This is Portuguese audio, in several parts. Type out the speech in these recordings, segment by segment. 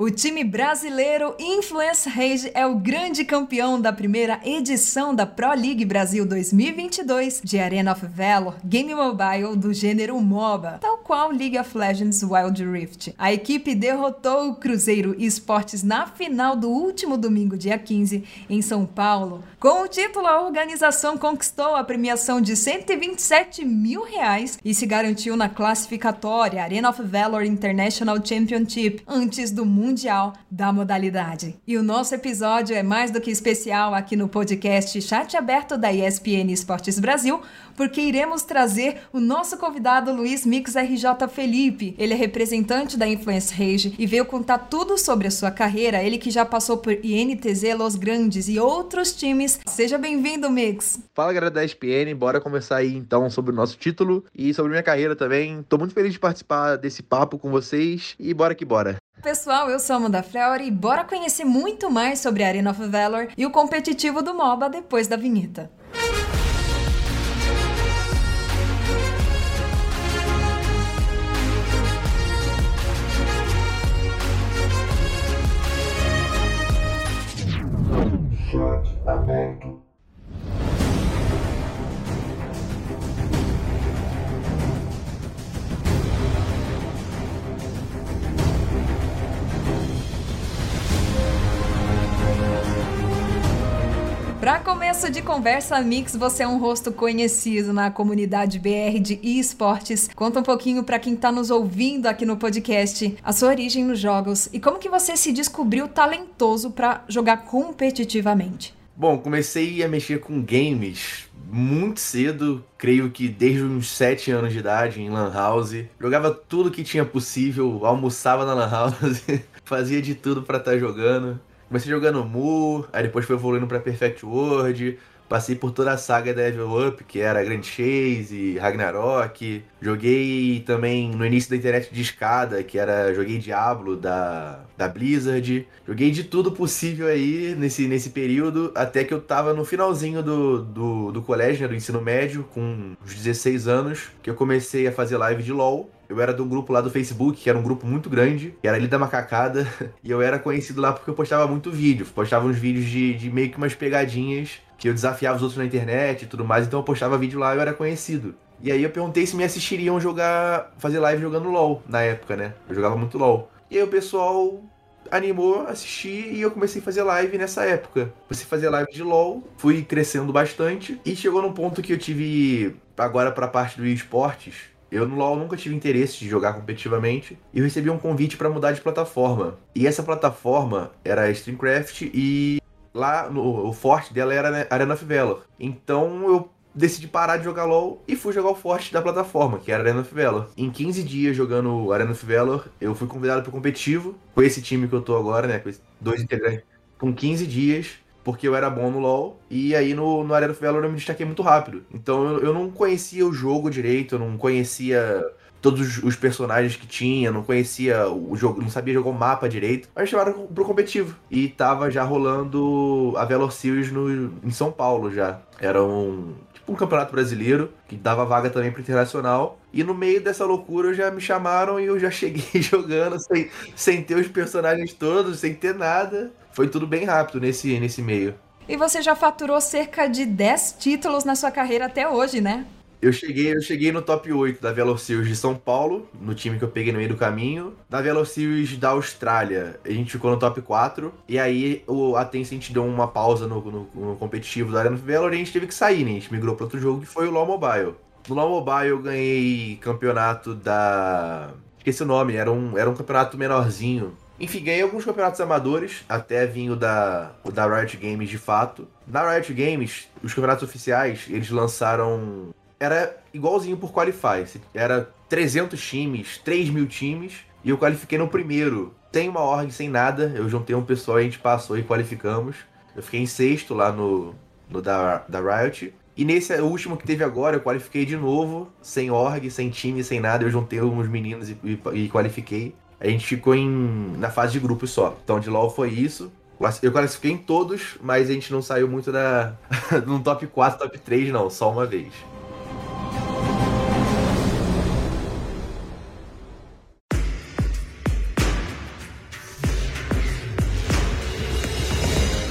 O time brasileiro Influence Rage é o grande campeão da primeira edição da Pro League Brasil 2022 de Arena of Valor, game mobile do gênero MOBA, tal qual League of Legends Wild Rift. A equipe derrotou o Cruzeiro Esportes na final do último domingo, dia 15, em São Paulo. Com o título, a organização conquistou a premiação de 127 mil reais e se garantiu na classificatória Arena of Valor International Championship antes do mundo mundial da modalidade. E o nosso episódio é mais do que especial aqui no podcast Chat Aberto da ESPN Esportes Brasil, porque iremos trazer o nosso convidado Luiz Mix RJ Felipe. Ele é representante da Influence Rage e veio contar tudo sobre a sua carreira, ele que já passou por INTZ Los Grandes e outros times. Seja bem-vindo, Mix. Fala, galera da ESPN, bora conversar aí então sobre o nosso título e sobre minha carreira também. Tô muito feliz de participar desse papo com vocês e bora que bora. Pessoal, eu sou Amanda Fleury e bora conhecer muito mais sobre Arena of Valor e o competitivo do MOBA depois da vinheta. Chat aberto. Para começo de conversa, Mix, você é um rosto conhecido na comunidade BR de esportes. Conta um pouquinho para quem está nos ouvindo aqui no podcast a sua origem nos jogos e como que você se descobriu talentoso para jogar competitivamente. Bom, comecei a mexer com games muito cedo, creio que desde uns 7 anos de idade, em Lan House. Jogava tudo que tinha possível, almoçava na Lan House, fazia de tudo para estar tá jogando. Comecei jogando Mu, aí depois foi evoluindo pra Perfect World, passei por toda a saga da Level Up, que era Grand Chase, Ragnarok. Joguei também no início da internet de escada, que era. Joguei Diablo da, da Blizzard. Joguei de tudo possível aí nesse, nesse período, até que eu tava no finalzinho do, do, do colégio, né, do ensino médio, com uns 16 anos, que eu comecei a fazer live de LOL. Eu era de um grupo lá do Facebook, que era um grupo muito grande, que era ali da Macacada, e eu era conhecido lá porque eu postava muito vídeo. Postava uns vídeos de, de meio que umas pegadinhas, que eu desafiava os outros na internet e tudo mais, então eu postava vídeo lá e eu era conhecido. E aí eu perguntei se me assistiriam jogar, fazer live jogando LOL na época, né? Eu jogava muito LOL. E aí o pessoal animou a assistir e eu comecei a fazer live nessa época. Comecei a fazer live de LoL, fui crescendo bastante e chegou num ponto que eu tive agora para a parte do esportes, eu no LoL nunca tive interesse de jogar competitivamente e eu recebi um convite para mudar de plataforma. E essa plataforma era a Streamcraft e lá no, o forte dela era Arena of Valor. Então eu decidi parar de jogar LoL e fui jogar o forte da plataforma, que era Arena of Valor. Em 15 dias jogando Arena of Valor, eu fui convidado para o competitivo com esse time que eu tô agora, né, com dois integrantes. Com 15 dias, porque eu era bom no LoL, e aí no, no Arena of Valor eu me destaquei muito rápido. Então eu, eu não conhecia o jogo direito, eu não conhecia todos os personagens que tinha, não conhecia o jogo, não sabia jogar o mapa direito. Mas chamaram pro competitivo. E tava já rolando a Valor Series no, em São Paulo já. Era um, tipo um campeonato brasileiro, que dava vaga também pro internacional. E no meio dessa loucura já me chamaram e eu já cheguei jogando sem, sem ter os personagens todos, sem ter nada foi tudo bem rápido nesse, nesse meio. E você já faturou cerca de 10 títulos na sua carreira até hoje, né? Eu cheguei, eu cheguei no top 8 da Velocious de São Paulo, no time que eu peguei no meio do caminho. Da Velocious da Austrália, a gente ficou no top 4. E aí o, a Tencent deu uma pausa no, no, no competitivo da Arena Valor e a gente teve que sair, né? A gente migrou para outro jogo que foi o LoL Mobile. No LoL Mobile eu ganhei campeonato da... Esqueci o nome, era um, era um campeonato menorzinho enfim, ganhei alguns campeonatos amadores, até vinho da, da Riot Games de fato. Na Riot Games, os campeonatos oficiais, eles lançaram. Era igualzinho por Qualify. Era 300 times, 3 mil times, e eu qualifiquei no primeiro. Sem uma org, sem nada. Eu juntei um pessoal e a gente passou e qualificamos. Eu fiquei em sexto lá no, no da, da Riot. E nesse último que teve agora, eu qualifiquei de novo, sem org, sem time, sem nada. Eu juntei uns meninos e, e, e qualifiquei. A gente ficou em, na fase de grupos só. Então de LoL foi isso. Eu classifiquei em todos, mas a gente não saiu muito da, no top 4, top 3, não, só uma vez.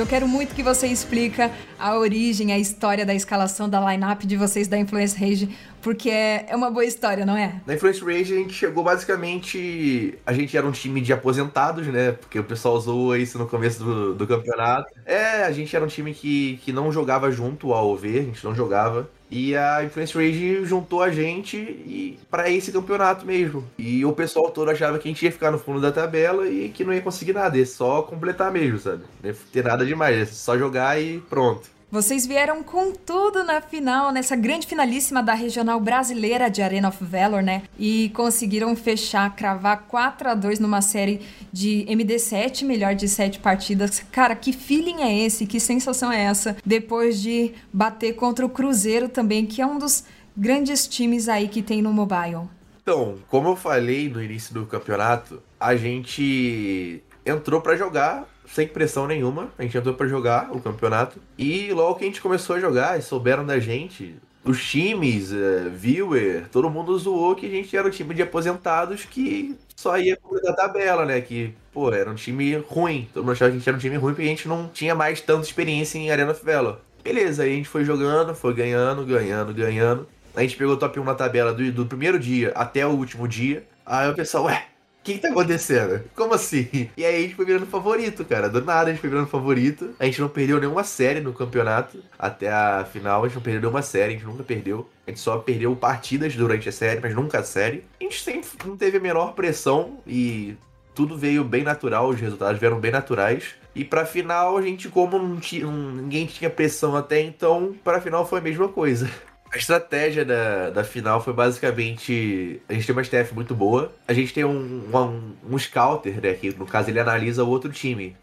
Eu quero muito que você explica a origem, a história da escalação da lineup de vocês da Influence Rage, porque é, é uma boa história, não é? Na Influence Rage a gente chegou basicamente. A gente era um time de aposentados, né? Porque o pessoal usou isso no começo do, do campeonato. É, a gente era um time que, que não jogava junto ao OV, a gente não jogava. E a Influence Rage juntou a gente e para esse campeonato mesmo. E o pessoal todo achava que a gente ia ficar no fundo da tabela e que não ia conseguir nada, ia só completar mesmo, sabe? Não ia ter nada demais, ia só jogar e pronto. Vocês vieram com tudo na final, nessa grande finalíssima da regional brasileira de Arena of Valor, né? E conseguiram fechar, cravar 4 a 2 numa série de MD7, melhor de 7 partidas. Cara, que feeling é esse? Que sensação é essa? Depois de bater contra o Cruzeiro também, que é um dos grandes times aí que tem no mobile. Então, como eu falei no início do campeonato, a gente entrou para jogar sem pressão nenhuma. A gente entrou para jogar o campeonato. E logo que a gente começou a jogar e souberam da gente, os times, uh, viewer, todo mundo zoou que a gente era um time de aposentados que só ia da tabela, né? Que, pô, era um time ruim. Todo mundo achava que a gente era um time ruim porque a gente não tinha mais tanta experiência em Arena Valor. Beleza, aí a gente foi jogando, foi ganhando, ganhando, ganhando. A gente pegou o top 1 na tabela do, do primeiro dia até o último dia. Aí o pessoal, ué, o que, que tá acontecendo? Como assim? E aí a gente foi virando favorito, cara. Do nada a gente foi virando favorito. A gente não perdeu nenhuma série no campeonato. Até a final a gente não perdeu nenhuma série, a gente nunca perdeu. A gente só perdeu partidas durante a série, mas nunca a série. A gente sempre não teve a menor pressão e tudo veio bem natural, os resultados vieram bem naturais. E pra final, a gente, como não tinha, ninguém tinha pressão até então, pra final foi a mesma coisa. A estratégia da, da final foi basicamente. A gente tem uma staff muito boa. A gente tem um, um, um scouter, né? Que no caso ele analisa o outro time.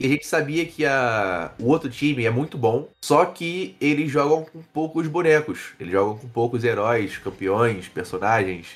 E a gente sabia que a, o outro time é muito bom, só que eles jogam com poucos bonecos. Eles jogam com poucos heróis, campeões, personagens.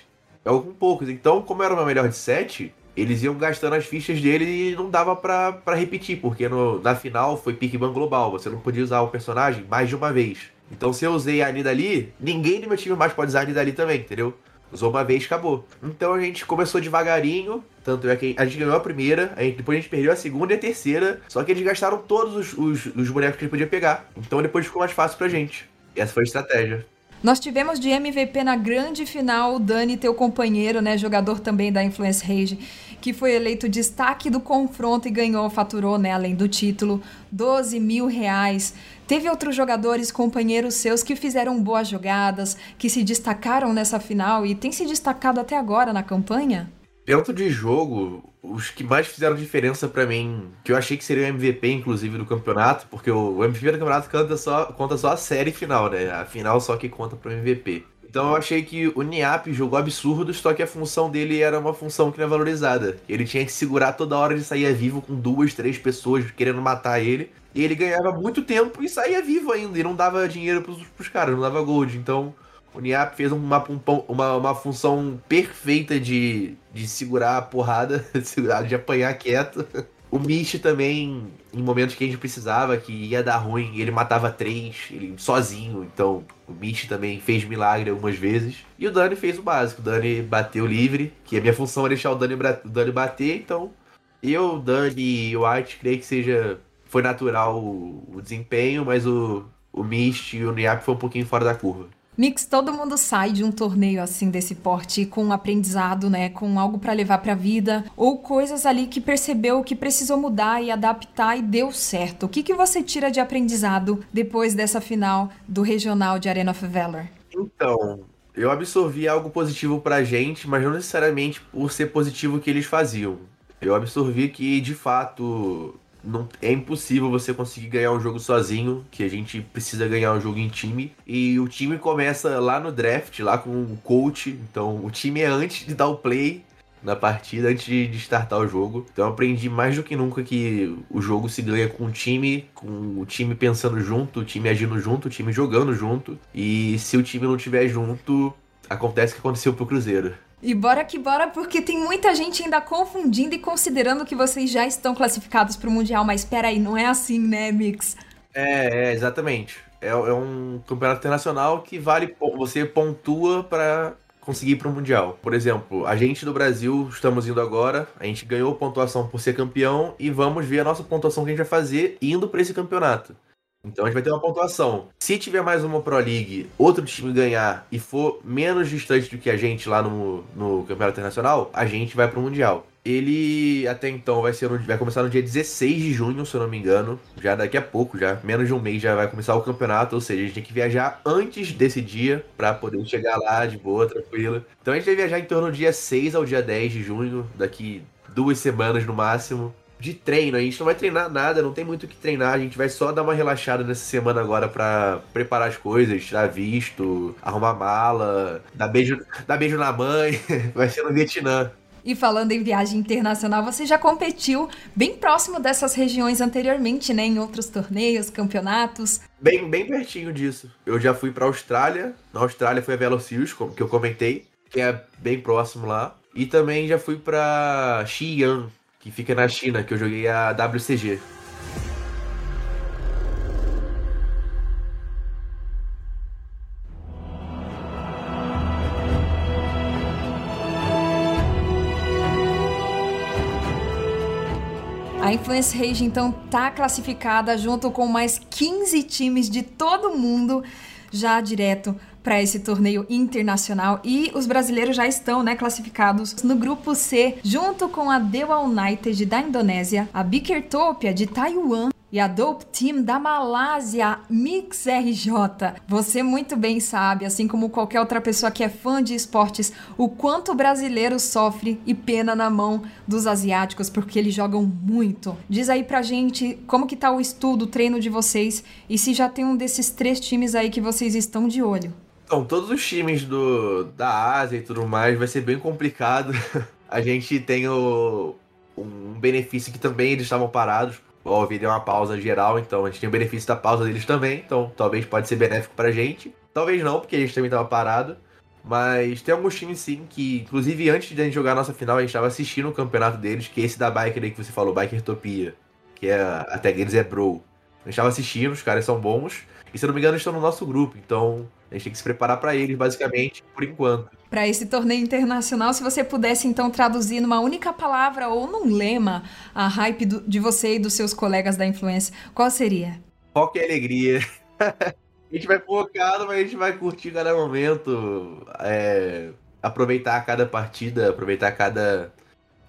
Jogam com poucos. Então, como era uma melhor de sete, eles iam gastando as fichas dele e não dava para repetir, porque no, na final foi pick ban global. Você não podia usar o personagem mais de uma vez. Então se eu usei a Nidali, ninguém do meu time mais pode usar a Nidali também, entendeu? Usou uma vez, acabou. Então a gente começou devagarinho, tanto é que a gente ganhou a primeira, aí depois a gente perdeu a segunda e a terceira, só que eles gastaram todos os, os, os bonecos que a gente podia pegar. Então depois ficou mais fácil pra gente. E essa foi a estratégia. Nós tivemos de MVP na grande final o Dani, teu companheiro, né, jogador também da Influence Rage, que foi eleito destaque do confronto e ganhou, faturou, né, além do título, 12 mil reais. Teve outros jogadores, companheiros seus, que fizeram boas jogadas, que se destacaram nessa final e tem se destacado até agora na campanha? Dentro de jogo, os que mais fizeram diferença para mim, que eu achei que seria o MVP, inclusive, do campeonato, porque o MVP do campeonato conta só, conta só a série final, né? A final só que conta pro MVP. Então eu achei que o Niap jogou absurdo, só que a função dele era uma função que não é valorizada. Ele tinha que segurar toda hora de sair vivo com duas, três pessoas querendo matar ele. E ele ganhava muito tempo e saía vivo ainda. E não dava dinheiro pros, pros caras, não dava gold. Então o Niap fez uma, uma, uma função perfeita de, de segurar a porrada, de apanhar quieto. O Mish também, em momentos que a gente precisava, que ia dar ruim, ele matava três, ele sozinho. Então, o Mish também fez milagre algumas vezes. E o Dani fez o básico. O Dani bateu livre, que a minha função é deixar o Dani, o Dani bater. Então, eu, Dani e o White, creio que seja. Foi natural o, o desempenho, mas o, o Mist e o Niap foi um pouquinho fora da curva. Mix, todo mundo sai de um torneio assim desse porte com um aprendizado, né, com algo para levar para a vida ou coisas ali que percebeu que precisou mudar e adaptar e deu certo. O que que você tira de aprendizado depois dessa final do regional de Arena of Valor? Então, eu absorvi algo positivo pra gente, mas não necessariamente por ser positivo que eles faziam. Eu absorvi que, de fato, não, é impossível você conseguir ganhar um jogo sozinho, que a gente precisa ganhar um jogo em time. E o time começa lá no draft, lá com o coach. Então o time é antes de dar o play na partida, antes de, de startar o jogo. Então eu aprendi mais do que nunca que o jogo se ganha com o time, com o time pensando junto, o time agindo junto, o time jogando junto. E se o time não estiver junto, acontece o que aconteceu pro Cruzeiro. E bora que bora, porque tem muita gente ainda confundindo e considerando que vocês já estão classificados para o Mundial, mas peraí, não é assim, né, Mix? É, é exatamente. É, é, um campeonato internacional que vale. Você pontua para conseguir ir para o Mundial. Por exemplo, a gente do Brasil estamos indo agora, a gente ganhou pontuação por ser campeão e vamos ver a nossa pontuação que a gente vai fazer indo para esse campeonato. Então a gente vai ter uma pontuação. Se tiver mais uma Pro League, outro time ganhar e for menos distante do que a gente lá no, no Campeonato Internacional, a gente vai pro Mundial. Ele até então vai ser no, vai começar no dia 16 de junho, se eu não me engano. Já daqui a pouco, já menos de um mês já vai começar o campeonato, ou seja, a gente tem que viajar antes desse dia para poder chegar lá de boa, tranquilo. Então a gente vai viajar em torno do dia 6 ao dia 10 de junho, daqui duas semanas no máximo de treino. A gente não vai treinar nada, não tem muito o que treinar. A gente vai só dar uma relaxada nessa semana agora para preparar as coisas, tirar visto, arrumar mala, dar beijo, dar beijo na mãe. vai ser no Vietnã. E falando em viagem internacional, você já competiu bem próximo dessas regiões anteriormente, né? Em outros torneios, campeonatos. Bem, bem pertinho disso. Eu já fui para Austrália. Na Austrália foi a Velocious, que eu comentei, que é bem próximo lá. E também já fui para Xi'an, que fica na China, que eu joguei a WCG. A Influence Rage então tá classificada junto com mais 15 times de todo mundo já direto para esse torneio internacional. E os brasileiros já estão, né, classificados no grupo C, junto com a Dewa United da Indonésia, a Bikertopia de Taiwan e a Dope Team da Malásia, Mix RJ. Você muito bem sabe, assim como qualquer outra pessoa que é fã de esportes, o quanto o brasileiro sofre e pena na mão dos asiáticos, porque eles jogam muito. Diz aí pra gente como que tá o estudo, o treino de vocês e se já tem um desses três times aí que vocês estão de olho. Então, todos os times do, da Ásia e tudo mais vai ser bem complicado. A gente tem o, um benefício que também eles estavam parados. Houve uma pausa geral, então a gente tem o benefício da pausa deles também. Então, talvez pode ser benéfico pra gente. Talvez não, porque a gente também estava parado. Mas tem alguns times sim que, inclusive antes de a gente jogar a nossa final, a gente estava assistindo o campeonato deles, que é esse da Biker aí que você falou, Biker Topia. Que é, a tag é Bro. A gente estava assistindo, os caras são bons. E se eu não me engano, estão no nosso grupo. Então, a gente tem que se preparar para eles, basicamente, por enquanto. Para esse torneio internacional, se você pudesse então traduzir numa única palavra ou num lema a hype do, de você e dos seus colegas da influência, qual seria? Foco e alegria. a gente vai focado, mas a gente vai curtir cada momento, é, aproveitar cada partida, aproveitar cada,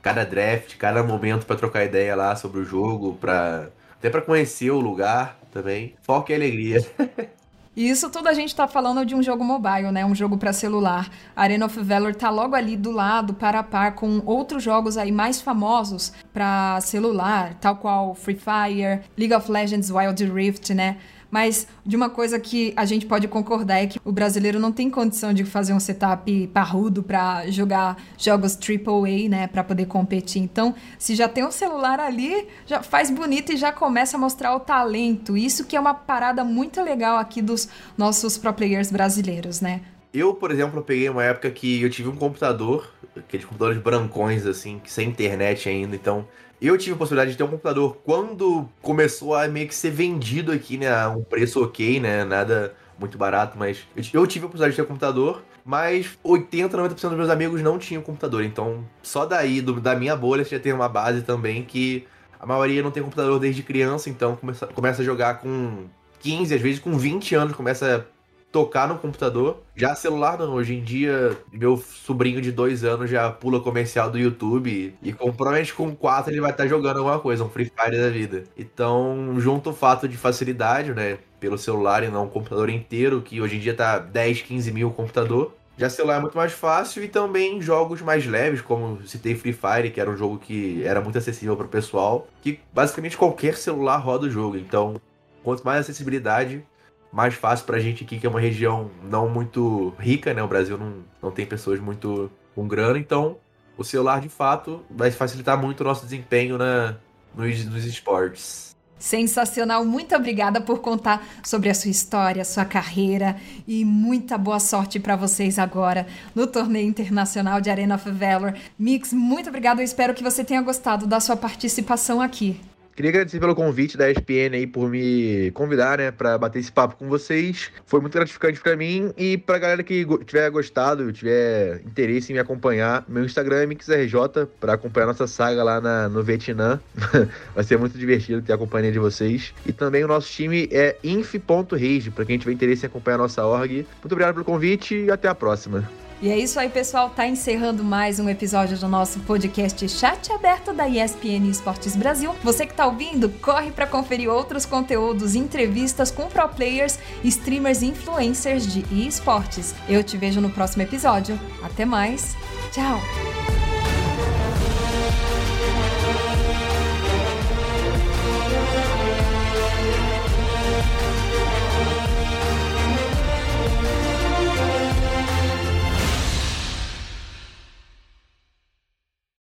cada draft, cada momento para trocar ideia lá sobre o jogo, para até para conhecer o lugar também. Foco e alegria. E isso tudo a gente está falando de um jogo mobile, né? Um jogo para celular. Arena of Valor tá logo ali do lado, para a par com outros jogos aí mais famosos para celular, tal qual Free Fire, League of Legends Wild Rift, né? Mas de uma coisa que a gente pode concordar é que o brasileiro não tem condição de fazer um setup parrudo para jogar jogos AAA, né, para poder competir. Então, se já tem um celular ali, já faz bonito e já começa a mostrar o talento. Isso que é uma parada muito legal aqui dos nossos pro players brasileiros, né? Eu, por exemplo, peguei uma época que eu tive um computador, aqueles computadores brancões, assim, sem internet ainda, então eu tive a possibilidade de ter um computador quando começou a meio que ser vendido aqui, né? A um preço ok, né? Nada muito barato, mas eu tive a possibilidade de ter um computador, mas 80, 90% dos meus amigos não tinham computador. Então, só daí, do, da minha bolha, você já tem uma base também que a maioria não tem computador desde criança, então começa, começa a jogar com 15, às vezes com 20 anos, começa tocar no computador. Já celular não, hoje em dia meu sobrinho de dois anos já pula comercial do YouTube e com, provavelmente com quatro ele vai estar jogando alguma coisa, um Free Fire da vida. Então, junto o fato de facilidade, né, pelo celular e não um computador inteiro, que hoje em dia tá 10, 15 mil o computador. Já celular é muito mais fácil e também jogos mais leves, como citei Free Fire, que era um jogo que era muito acessível para o pessoal, que basicamente qualquer celular roda o jogo. Então, quanto mais acessibilidade, mais fácil pra gente aqui, que é uma região não muito rica, né? O Brasil não, não tem pessoas muito com grana, então o celular de fato vai facilitar muito o nosso desempenho na, nos, nos esportes. Sensacional, muito obrigada por contar sobre a sua história, sua carreira e muita boa sorte para vocês agora no torneio internacional de Arena of Valor. Mix, muito obrigado, eu espero que você tenha gostado da sua participação aqui. Queria agradecer pelo convite da ESPN aí por me convidar, né, para bater esse papo com vocês. Foi muito gratificante para mim e pra galera que tiver gostado, tiver interesse em me acompanhar, meu Instagram é MixRJ para acompanhar nossa saga lá na, no Vietnã. Vai ser muito divertido ter a companhia de vocês. E também o nosso time é inf.rage, para quem tiver interesse em acompanhar a nossa org. Muito obrigado pelo convite e até a próxima. E é isso aí, pessoal. Tá encerrando mais um episódio do nosso podcast Chat Aberto da ESPN Esportes Brasil. Você que tá ouvindo, corre para conferir outros conteúdos, entrevistas com pro players, streamers e influencers de esportes. Eu te vejo no próximo episódio. Até mais. Tchau.